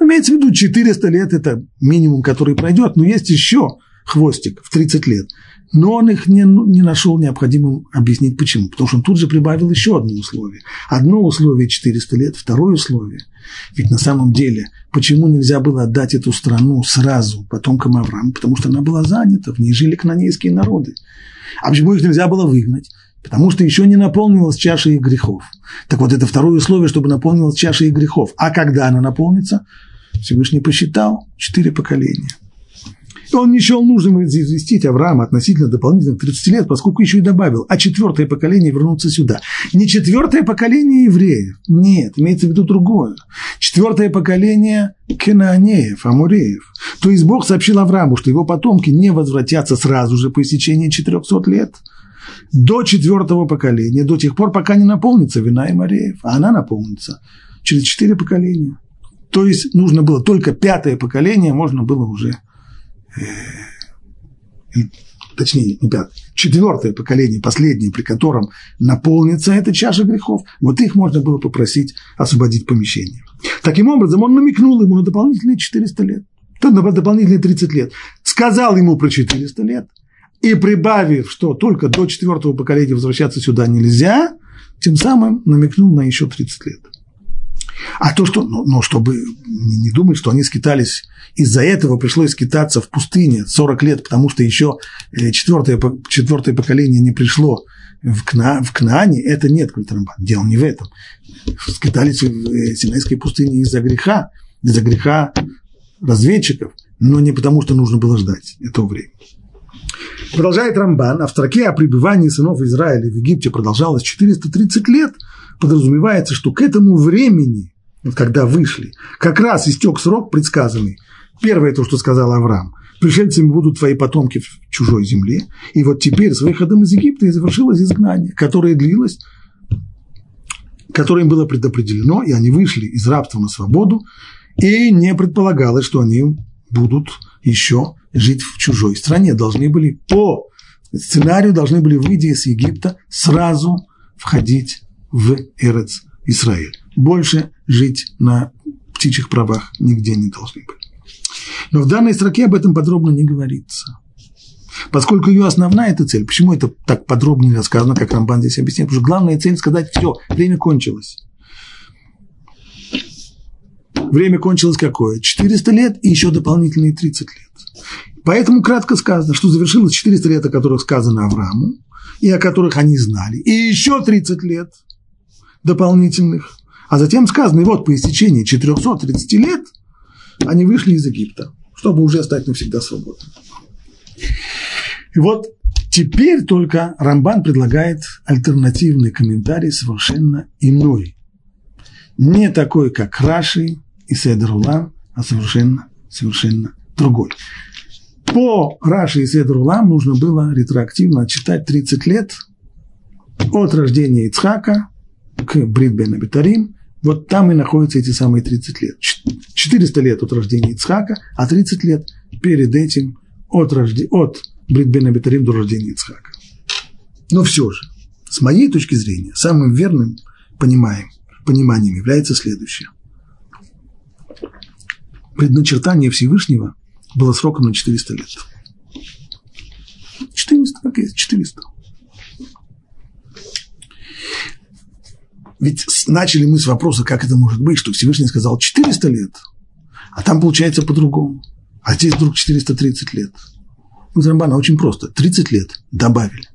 Имеется в виду 400 лет – это минимум, который пройдет, но есть еще хвостик в 30 лет. Но он их не, не нашел необходимым объяснить почему. Потому что он тут же прибавил еще одно условие. Одно условие 400 лет, второе условие. Ведь на самом деле, почему нельзя было отдать эту страну сразу потомкам Авраама? Потому что она была занята, в ней жили канонейские народы. А почему их нельзя было выгнать? Потому что еще не наполнилась чаша их грехов. Так вот, это второе условие, чтобы наполнилась чаша их грехов. А когда она наполнится? Всевышний посчитал четыре поколения. И он не счел нужным известить Авраама относительно дополнительных 30 лет, поскольку еще и добавил, а четвертое поколение вернуться сюда. Не четвертое поколение евреев, нет, имеется в виду другое. Четвертое поколение Кенаанеев, Амуреев. То есть Бог сообщил Аврааму, что его потомки не возвратятся сразу же по истечении 400 лет – до четвертого поколения, до тех пор, пока не наполнится вина и Мареев, а она наполнится через четыре поколения. То есть нужно было только пятое поколение, можно было уже, э, точнее, не пятое, четвертое поколение, последнее, при котором наполнится эта чаша грехов, вот их можно было попросить освободить помещение. Таким образом, он намекнул ему на дополнительные 400 лет, на дополнительные 30 лет. Сказал ему про 400 лет – и прибавив, что только до четвертого поколения возвращаться сюда нельзя, тем самым намекнул на еще 30 лет. А то, что, ну, ну чтобы не думать, что они скитались, из-за этого пришлось скитаться в пустыне 40 лет, потому что еще э, четвертое, четвертое поколение не пришло в, Кна, в Кнаане, это нет Культрамбан. Дело не в этом. Скитались в э, Синайской пустыне из-за греха, из-за греха разведчиков, но не потому, что нужно было ждать этого времени. Продолжает Рамбан, а в строке о пребывании сынов Израиля в Египте продолжалось 430 лет, подразумевается, что к этому времени, вот когда вышли, как раз истек срок предсказанный. Первое то, что сказал Авраам. Пришельцами будут твои потомки в чужой земле. И вот теперь с выходом из Египта и завершилось изгнание, которое длилось, которое им было предопределено, и они вышли из рабства на свободу, и не предполагалось, что они будут еще жить в чужой стране, должны были по сценарию, должны были, выйти из Египта, сразу входить в Эрец Израиль. Больше жить на птичьих правах нигде не должны были. Но в данной строке об этом подробно не говорится. Поскольку ее основная эта цель, почему это так подробно не рассказано, как Рамбан здесь объясняет, потому что главная цель сказать, все, время кончилось. Время кончилось какое? 400 лет и еще дополнительные 30 лет. Поэтому кратко сказано, что завершилось 400 лет, о которых сказано Аврааму, и о которых они знали, и еще 30 лет дополнительных. А затем сказано, и вот по истечении 430 лет они вышли из Египта, чтобы уже стать навсегда свободными. И вот теперь только Рамбан предлагает альтернативный комментарий совершенно иной. Не такой, как Раши, и Седр Улам, а совершенно, совершенно другой. По Раши и Седр Улам нужно было ретроактивно отчитать 30 лет от рождения Ицхака к бен Абитарим. Вот там и находятся эти самые 30 лет. 400 лет от рождения Ицхака, а 30 лет перед этим от, рожде... от Брит бен Абитарим до рождения Ицхака. Но все же, с моей точки зрения, самым верным понимаем, пониманием является следующее предначертание Всевышнего было сроком на 400 лет. 400, как есть, 400. Ведь начали мы с вопроса, как это может быть, что Всевышний сказал 400 лет, а там получается по-другому. А здесь вдруг 430 лет. У Рамбана очень просто. 30 лет добавили.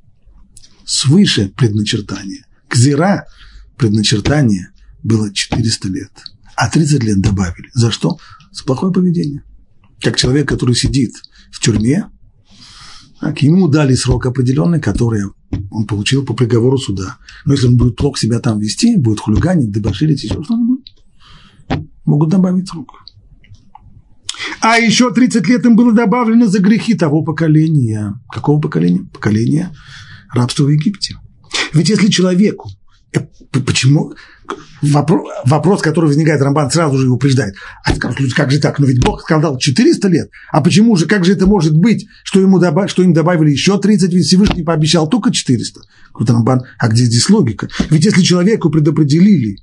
Свыше предначертания. К зира предначертание было 400 лет. А 30 лет добавили. За что? за плохое поведение. Как человек, который сидит в тюрьме, так, ему дали срок определенный, который он получил по приговору суда. Но если он будет плохо себя там вести, будет хулиганить, дебоширить, еще что-нибудь, могут добавить срок. А еще 30 лет им было добавлено за грехи того поколения. Какого поколения? Поколения рабства в Египте. Ведь если человеку, э, почему, вопрос, который возникает, Рамбан сразу же его упреждает. А скажут как же так? Но ведь Бог сказал 400 лет. А почему же, как же это может быть, что, ему добав, что им добавили еще 30, ведь Всевышний пообещал только 400? Говорит Рамбан, а где здесь логика? Ведь если человеку предопределили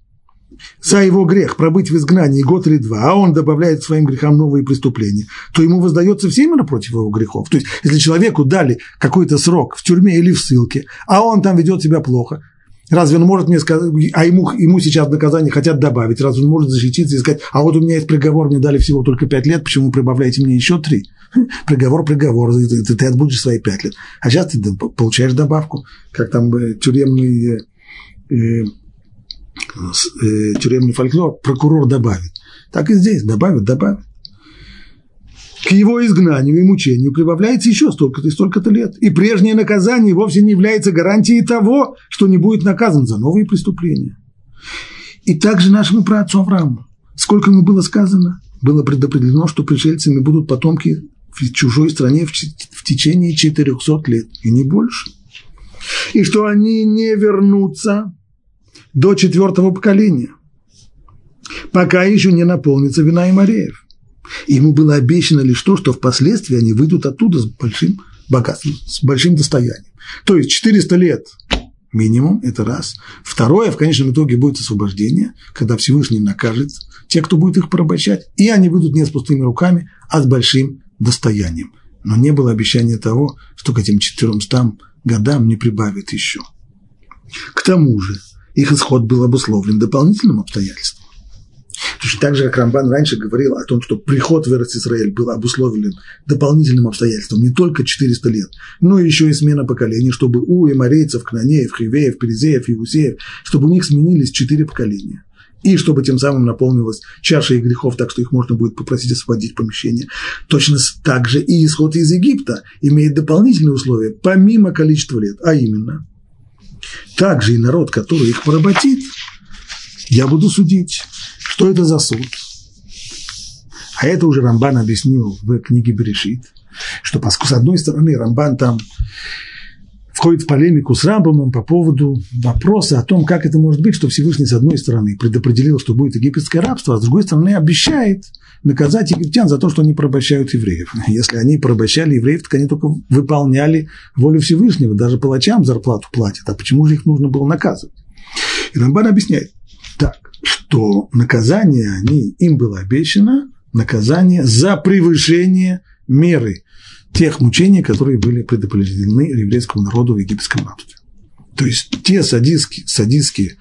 за его грех пробыть в изгнании год или два, а он добавляет своим грехам новые преступления, то ему воздается все именно против его грехов. То есть, если человеку дали какой-то срок в тюрьме или в ссылке, а он там ведет себя плохо, разве он может мне сказать, а ему, ему сейчас наказание хотят добавить, разве он может защититься и сказать, а вот у меня есть приговор, мне дали всего только пять лет, почему прибавляете мне еще три? Приговор, приговор, ты, ты, ты отбудешь свои пять лет. А сейчас ты получаешь добавку, как там э, тюремный э, э, э, тюремный фольклор, прокурор добавит. Так и здесь добавит, добавит. К его изгнанию и мучению прибавляется еще столько-то и столько-то лет. И прежнее наказание вовсе не является гарантией того, что не будет наказан за новые преступления. И также нашему праотцу Аврааму. Сколько ему было сказано? Было предопределено, что пришельцами будут потомки в чужой стране в, течение 400 лет, и не больше. И что они не вернутся до четвертого поколения, пока еще не наполнится вина и мореев. Ему было обещано лишь то, что впоследствии они выйдут оттуда с большим богатством, с большим достоянием. То есть 400 лет минимум, это раз. Второе, в конечном итоге будет освобождение, когда Всевышний накажет те, кто будет их порабощать, и они выйдут не с пустыми руками, а с большим достоянием. Но не было обещания того, что к этим 400 годам не прибавит еще. К тому же, их исход был обусловлен дополнительным обстоятельством. Точно так же, как Рамбан раньше говорил о том, что приход в Израиль был обусловлен дополнительным обстоятельством не только 400 лет, но еще и смена поколений, чтобы у эморейцев, кнанеев, хивеев, перезеев, иусеев, чтобы у них сменились четыре поколения. И чтобы тем самым наполнилась чаша их грехов, так что их можно будет попросить освободить помещение. Точно так же и исход из Египта имеет дополнительные условия, помимо количества лет, а именно, также и народ, который их поработит, я буду судить. Что это за суд? А это уже Рамбан объяснил в книге Берешит, что поскольку, с одной стороны, Рамбан там входит в полемику с Рамбамом по поводу вопроса о том, как это может быть, что Всевышний, с одной стороны, предопределил, что будет египетское рабство, а с другой стороны, обещает наказать египтян за то, что они порабощают евреев. Если они порабощали евреев, так они только выполняли волю Всевышнего, даже палачам зарплату платят. А почему же их нужно было наказывать? И Рамбан объясняет, что наказание они, им было обещано, наказание за превышение меры тех мучений, которые были предопределены еврейскому народу в египетском рабстве. То есть те садистские, садистские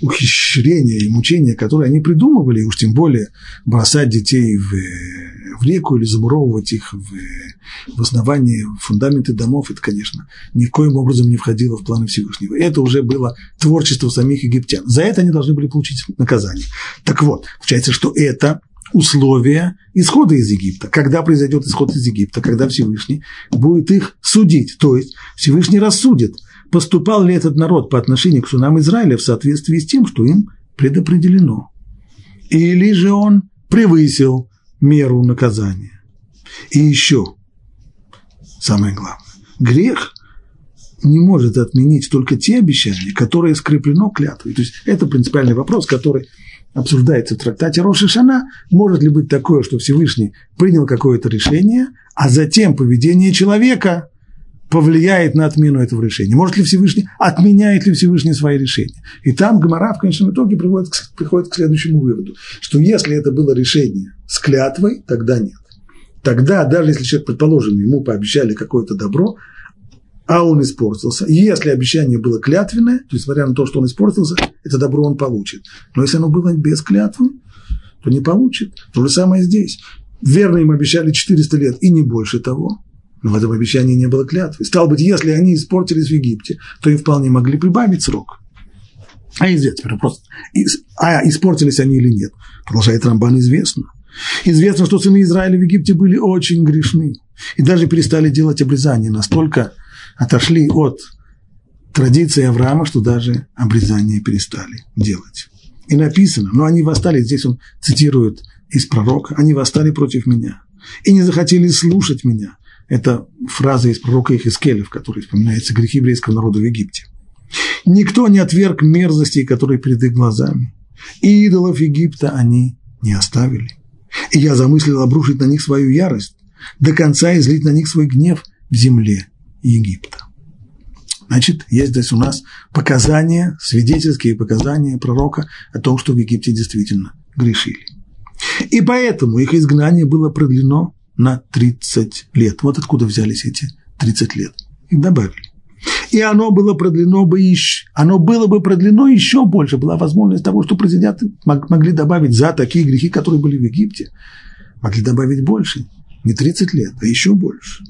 ухищрения и мучения, которые они придумывали, уж тем более бросать детей в, в реку или замуровывать их в, в основании фундаменты домов, это, конечно, никоим образом не входило в планы Всевышнего. Это уже было творчество самих египтян. За это они должны были получить наказание. Так вот, получается, что это условия исхода из Египта. Когда произойдет исход из Египта, когда Всевышний будет их судить, то есть Всевышний рассудит – поступал ли этот народ по отношению к сунам Израиля в соответствии с тем, что им предопределено. Или же он превысил меру наказания. И еще, самое главное, грех не может отменить только те обещания, которые скреплено клятвой. То есть это принципиальный вопрос, который обсуждается в трактате Роши Шана. Может ли быть такое, что Всевышний принял какое-то решение, а затем поведение человека повлияет на отмену этого решения? Может ли Всевышний, отменяет ли Всевышний свои решения? И там Гомора в конечном итоге приводит, приходит к следующему выводу, что если это было решение с клятвой, тогда нет. Тогда, даже если человек, предположим, ему пообещали какое-то добро, а он испортился. Если обещание было клятвенное, то несмотря на то, что он испортился, это добро он получит. Но если оно было без клятвы, то не получит. То же самое здесь. Верно им обещали 400 лет и не больше того. Но в этом обещании не было клятвы. Стало быть, если они испортились в Египте, то им вполне могли прибавить срок. А известно, просто, а испортились они или нет, продолжает Рамбан, известно. Известно, что сыны Израиля в Египте были очень грешны и даже перестали делать обрезание, настолько отошли от традиции Авраама, что даже обрезание перестали делать. И написано, но они восстали, здесь он цитирует из пророка, они восстали против меня и не захотели слушать меня, это фраза из пророка Ихискеля, в которой вспоминается грехи еврейского народа в Египте. Никто не отверг мерзостей, которые перед их глазами. И идолов Египта они не оставили. И я замыслил обрушить на них свою ярость, до конца излить на них свой гнев в земле Египта. Значит, есть здесь у нас показания, свидетельские показания пророка о том, что в Египте действительно грешили. И поэтому их изгнание было продлено на 30 лет. Вот откуда взялись эти 30 лет. Их добавили. И оно было продлено бы еще, оно было бы продлено еще больше. Была возможность того, что президенты могли добавить за такие грехи, которые были в Египте. Могли добавить больше. Не 30 лет, а еще больше.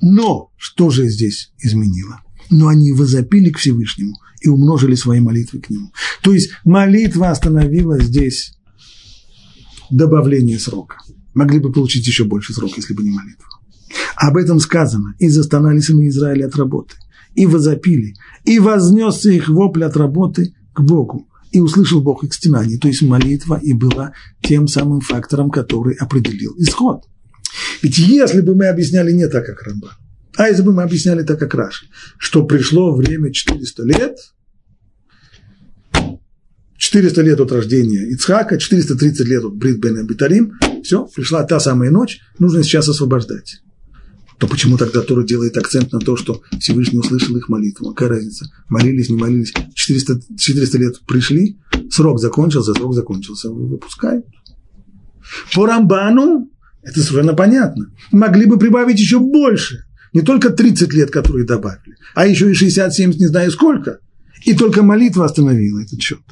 Но что же здесь изменило? Но они возопили к Всевышнему и умножили свои молитвы к нему. То есть молитва остановила здесь добавление срока. Могли бы получить еще больше срока, если бы не молитва. Об этом сказано. И застонали сыны Израиля от работы. И возопили. И вознесся их вопль от работы к Богу. И услышал Бог их стенание. То есть молитва и была тем самым фактором, который определил исход. Ведь если бы мы объясняли не так, как Рамбан, а если бы мы объясняли так, как Раши, что пришло время 400 лет, 400 лет от рождения Ицхака, 430 лет от Брит Бен Абитарим, все, пришла та самая ночь, нужно сейчас освобождать. То почему тогда Тора делает акцент на то, что Всевышний услышал их молитву? Какая разница? Молились, не молились. 400, 400 лет пришли, срок закончился, срок закончился, выпускают. По Рамбану это совершенно понятно. Могли бы прибавить еще больше. Не только 30 лет, которые добавили, а еще и 60, 70, не знаю сколько. И только молитва остановила этот счет.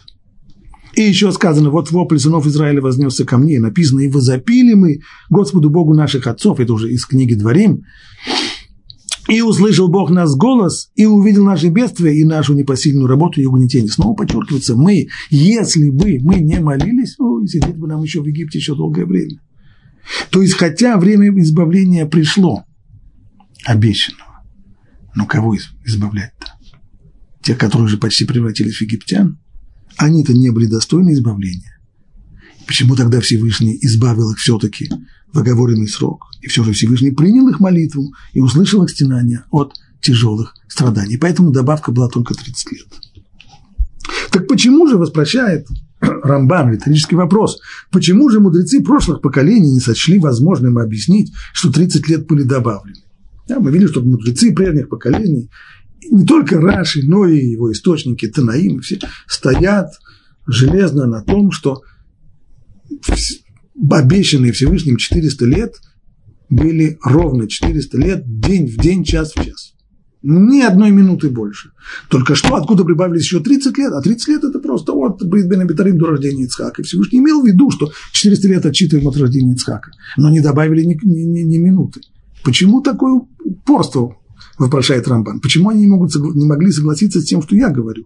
И еще сказано, вот вопль сынов Израиля вознесся ко мне, написано, и возопили мы Господу Богу наших отцов, это уже из книги Дворим, и услышал Бог нас голос, и увидел наши бедствия, и нашу непосильную работу и угнетение. Снова подчеркивается, мы, если бы мы не молились, ну, сидеть бы нам еще в Египте еще долгое время. То есть, хотя время избавления пришло, обещанного, но кого избавлять-то? Тех, которые уже почти превратились в египтян – они-то не были достойны избавления. Почему тогда Всевышний избавил их все-таки в оговоренный срок? И все же Всевышний принял их молитву и услышал их стенания от тяжелых страданий. Поэтому добавка была только 30 лет. Так почему же воспрощает Рамбам риторический вопрос? Почему же мудрецы прошлых поколений не сочли возможным объяснить, что 30 лет были добавлены? Да, мы видели, что мудрецы прежних поколений не только Раши, но и его источники, Танаим, все стоят железно на том, что обещанные Всевышним 400 лет были ровно 400 лет, день в день, час в час. Ни одной минуты больше. Только что, откуда прибавились еще 30 лет? А 30 лет это просто вот Бритбен Абитарим до рождения Ицхака. Всевышний имел в виду, что 400 лет отчитываем от рождения Ицхака. Но не добавили ни, ни, ни, ни минуты. Почему такое упорство вопрошает Рамбан. Почему они не, могут, не могли согласиться с тем, что я говорю?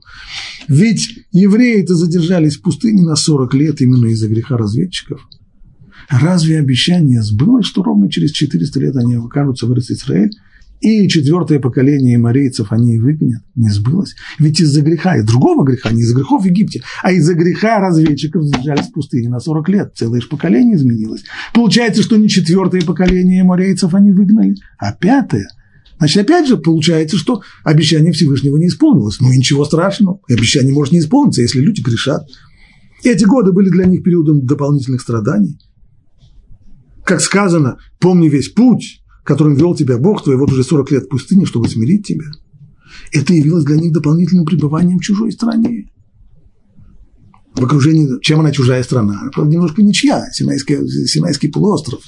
Ведь евреи-то задержались в пустыне на 40 лет именно из-за греха разведчиков. Разве обещание сбылось, что ровно через 400 лет они окажутся в Израиль, и четвертое поколение марийцев они выгонят? Не сбылось. Ведь из-за греха, из другого греха, не из-за грехов в Египте, а из-за греха разведчиков задержались в пустыне на 40 лет. Целое же поколение изменилось. Получается, что не четвертое поколение марийцев они выгнали, а пятое – Значит, опять же, получается, что обещание Всевышнего не исполнилось. Ну, ничего страшного. Обещание может не исполниться, если люди грешат. Эти годы были для них периодом дополнительных страданий. Как сказано, помни весь путь, которым вел тебя Бог твой, вот уже 40 лет в пустыне, чтобы смирить тебя. Это явилось для них дополнительным пребыванием в чужой стране. В окружении, чем она чужая страна? Правда, немножко ничья, Синайский, Синайский полуостров.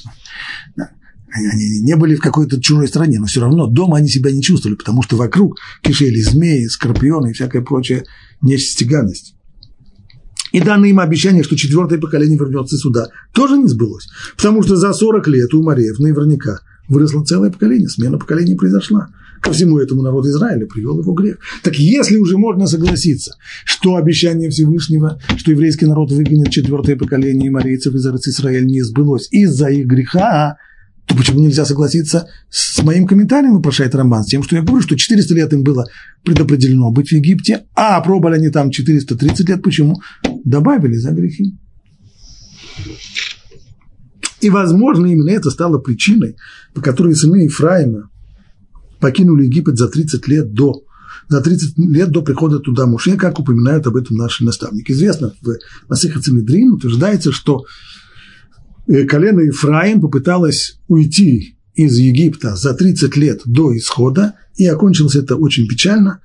Они не были в какой-то чужой стране, но все равно дома они себя не чувствовали, потому что вокруг кишели змеи, скорпионы и всякая прочая нечистиганность. И данное им обещание, что четвертое поколение вернется сюда, тоже не сбылось. Потому что за 40 лет у Мареев наверняка выросло целое поколение, смена поколений произошла. Ко всему этому народ Израиля привел его грех. Так если уже можно согласиться, что обещание Всевышнего, что еврейский народ выгонит четвертое поколение марийцев из Израиля не сбылось из-за их греха, то почему нельзя согласиться с моим комментарием, вопрошает Рамбан, с тем, что я говорю, что 400 лет им было предопределено быть в Египте, а пробовали они там 430 лет, почему? Добавили за грехи. И, возможно, именно это стало причиной, по которой сыны Ефраима покинули Египет за 30 лет до за 30 лет до прихода туда Муше, как упоминают об этом наши наставники. Известно, в Масихат Санедрин утверждается, что колено Ефраим попыталось уйти из Египта за 30 лет до исхода, и окончилось это очень печально,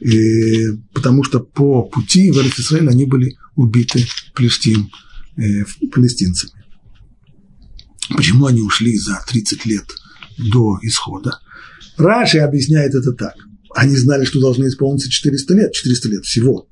и, потому что по пути в Израиль они были убиты Плештим, э, палестинцами. Почему они ушли за 30 лет до исхода? Раши объясняет это так. Они знали, что должны исполниться 400 лет, 400 лет всего.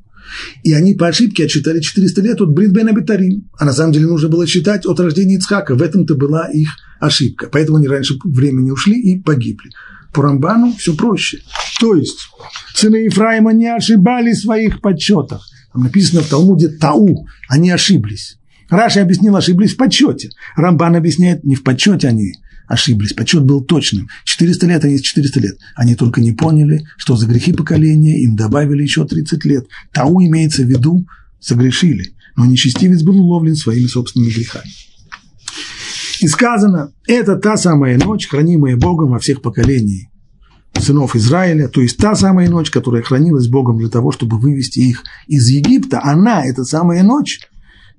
И они по ошибке отчитали 400 лет от Бритбена Бетарим. А на самом деле нужно было считать от рождения Ицхака. В этом-то была их ошибка. Поэтому они раньше времени ушли и погибли. По Рамбану все проще. То есть сыны Ефраима не ошибались в своих подсчетах. Там написано в Талмуде «Тау», они ошиблись. Раши объяснил, ошиблись в подсчете. Рамбан объясняет, не в подсчете они ошиблись. Подсчет был точным. 400 лет, а есть 400 лет. Они только не поняли, что за грехи поколения им добавили еще 30 лет. Тау имеется в виду, согрешили. Но нечестивец был уловлен своими собственными грехами. И сказано, это та самая ночь, хранимая Богом во всех поколениях сынов Израиля, то есть та самая ночь, которая хранилась Богом для того, чтобы вывести их из Египта, она, эта самая ночь,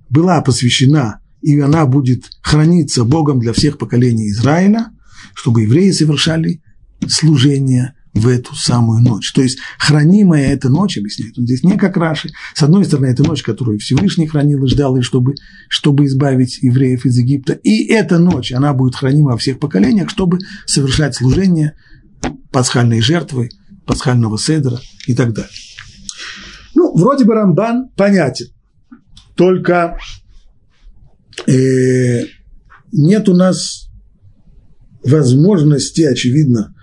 была посвящена, и она будет храниться Богом для всех поколений Израиля, чтобы евреи совершали служение в эту самую ночь. То есть хранимая эта ночь, объясняет он здесь не как Раши. С одной стороны, это ночь, которую Всевышний хранил и ждал, и чтобы, чтобы избавить евреев из Египта. И эта ночь, она будет хранима во всех поколениях, чтобы совершать служение пасхальной жертвы, пасхального седра и так далее. Ну, вроде бы Рамбан понятен, только нет у нас возможности, очевидно,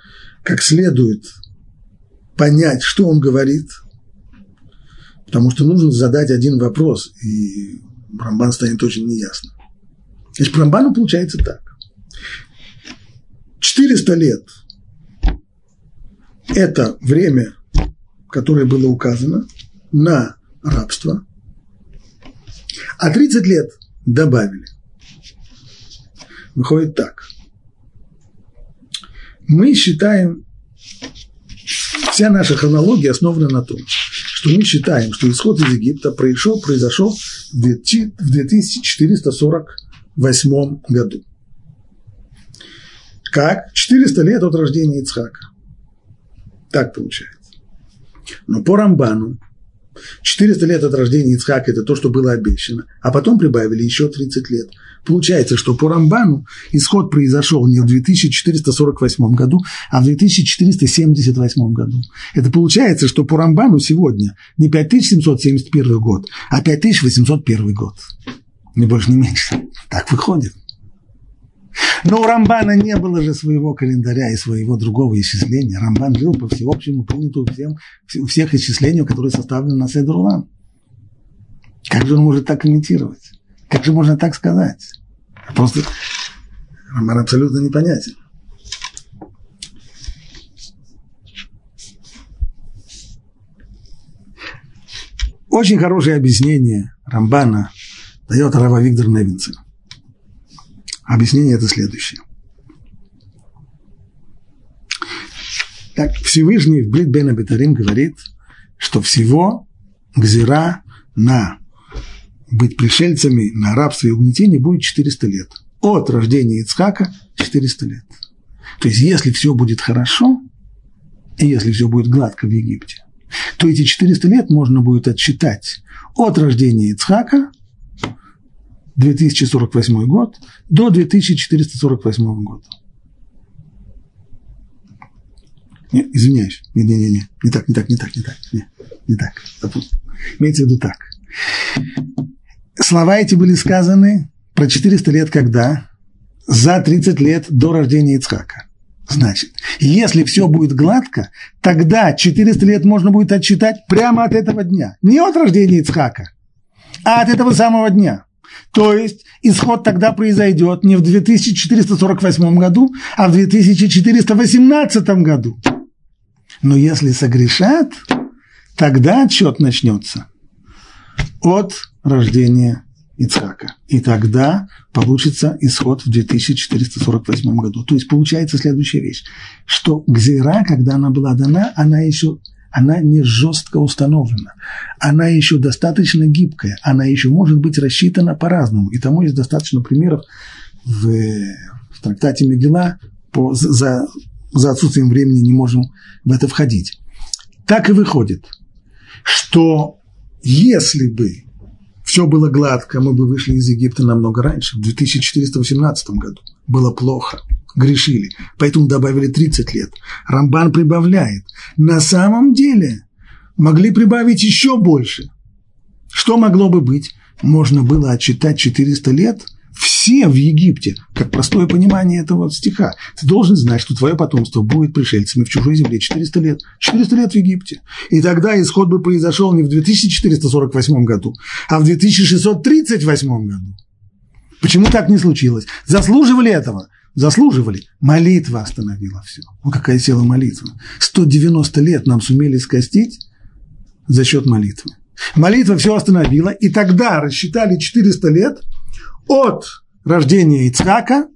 как следует понять, что он говорит, потому что нужно задать один вопрос, и Рамбан станет очень неясно. Значит, по Рамбану получается так. 400 лет – это время, которое было указано на рабство, а 30 лет добавили. Выходит так – мы считаем, вся наша хронология основана на том, что мы считаем, что исход из Египта произошел, произошел в 2448 году. Как? 400 лет от рождения Ицхака. Так получается. Но по Рамбану 400 лет от рождения Ицхака – это то, что было обещано, а потом прибавили еще 30 лет. Получается, что по Рамбану исход произошел не в 2448 году, а в 2478 году. Это получается, что по Рамбану сегодня не 5771 год, а 5801 год. Не больше, не меньше. Так выходит. Но у Рамбана не было же своего календаря и своего другого исчисления. Рамбан жил по всеобщему, принятому всем, всех исчислению, которое составлено на Седрулам. Как же он может так комментировать? Как же можно так сказать? Просто Рамбан абсолютно непонятен. Очень хорошее объяснение Рамбана дает Рава Виктор Невинцев. Объяснение это следующее. Так, Всевышний в Брит Бен Абитарим говорит, что всего гзира на быть пришельцами, на рабство и угнетение будет 400 лет. От рождения Ицхака 400 лет. То есть, если все будет хорошо, и если все будет гладко в Египте, то эти 400 лет можно будет отсчитать от рождения Ицхака 2048 год до 2448 года. Не, извиняюсь, не, не, не, не, не так, не так, не так, не так, не, не так. Имеется в виду так. Слова эти были сказаны про 400 лет когда? За 30 лет до рождения Ицхака. Значит, если все будет гладко, тогда 400 лет можно будет отчитать прямо от этого дня. Не от рождения Ицхака, а от этого самого дня. То есть исход тогда произойдет не в 2448 году, а в 2418 году. Но если согрешат, тогда отчет начнется от рождения Ицхака. И тогда получится исход в 2448 году. То есть получается следующая вещь, что Гзира, когда она была дана, она еще она не жестко установлена, она еще достаточно гибкая, она еще может быть рассчитана по-разному. И тому есть достаточно примеров в, в трактате Мегила по, за, за отсутствием времени не можем в это входить. Так и выходит, что если бы все было гладко, мы бы вышли из Египта намного раньше, в 2418 году. Было плохо, грешили, поэтому добавили 30 лет. Рамбан прибавляет. На самом деле могли прибавить еще больше. Что могло бы быть? Можно было отчитать 400 лет – все в Египте, как простое понимание этого стиха. Ты должен знать, что твое потомство будет пришельцами в чужой земле 400 лет. 400 лет в Египте. И тогда исход бы произошел не в 2448 году, а в 2638 году. Почему так не случилось? Заслуживали этого? Заслуживали. Молитва остановила все. Ну, какая сила молитва. 190 лет нам сумели скостить за счет молитвы. Молитва все остановила, и тогда рассчитали 400 лет – от рождения Ицхака,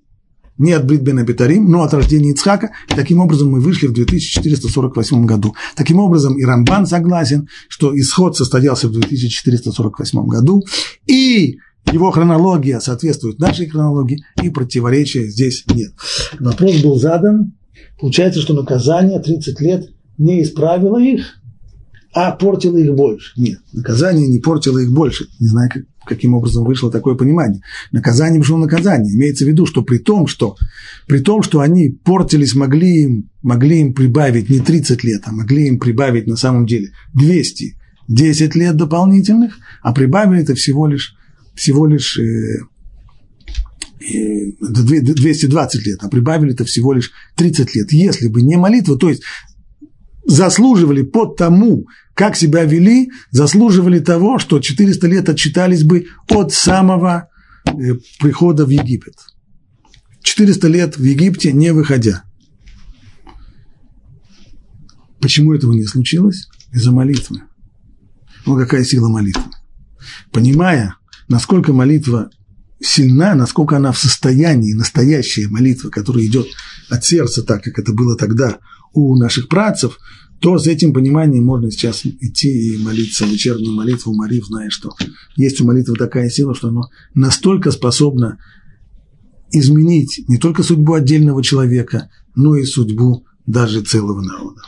не от Бритбена Бетарим, но от рождения Ицхака. И таким образом мы вышли в 2448 году. Таким образом и Рамбан согласен, что исход состоялся в 2448 году, и его хронология соответствует нашей хронологии, и противоречия здесь нет. Вопрос был задан. Получается, что наказание 30 лет не исправило их, а портило их больше. Нет, наказание не портило их больше. Не знаю, как, каким образом вышло такое понимание. Наказание шло наказание. Имеется в виду, что при том, что, при том, что они портились, могли им, могли им прибавить не 30 лет, а могли им прибавить на самом деле 210 лет дополнительных, а прибавили это всего лишь, всего лишь э, 220 лет, а прибавили это всего лишь 30 лет. Если бы не молитва, то есть заслуживали по тому, как себя вели, заслуживали того, что 400 лет отчитались бы от самого э, прихода в Египет. 400 лет в Египте не выходя. Почему этого не случилось? Из-за молитвы. Ну, какая сила молитвы? Понимая, насколько молитва сильна, насколько она в состоянии, настоящая молитва, которая идет от сердца, так как это было тогда у наших працев, то с этим пониманием можно сейчас идти и молиться вечернюю молитву Марив, зная, что есть у молитвы такая сила, что она настолько способна изменить не только судьбу отдельного человека, но и судьбу даже целого народа.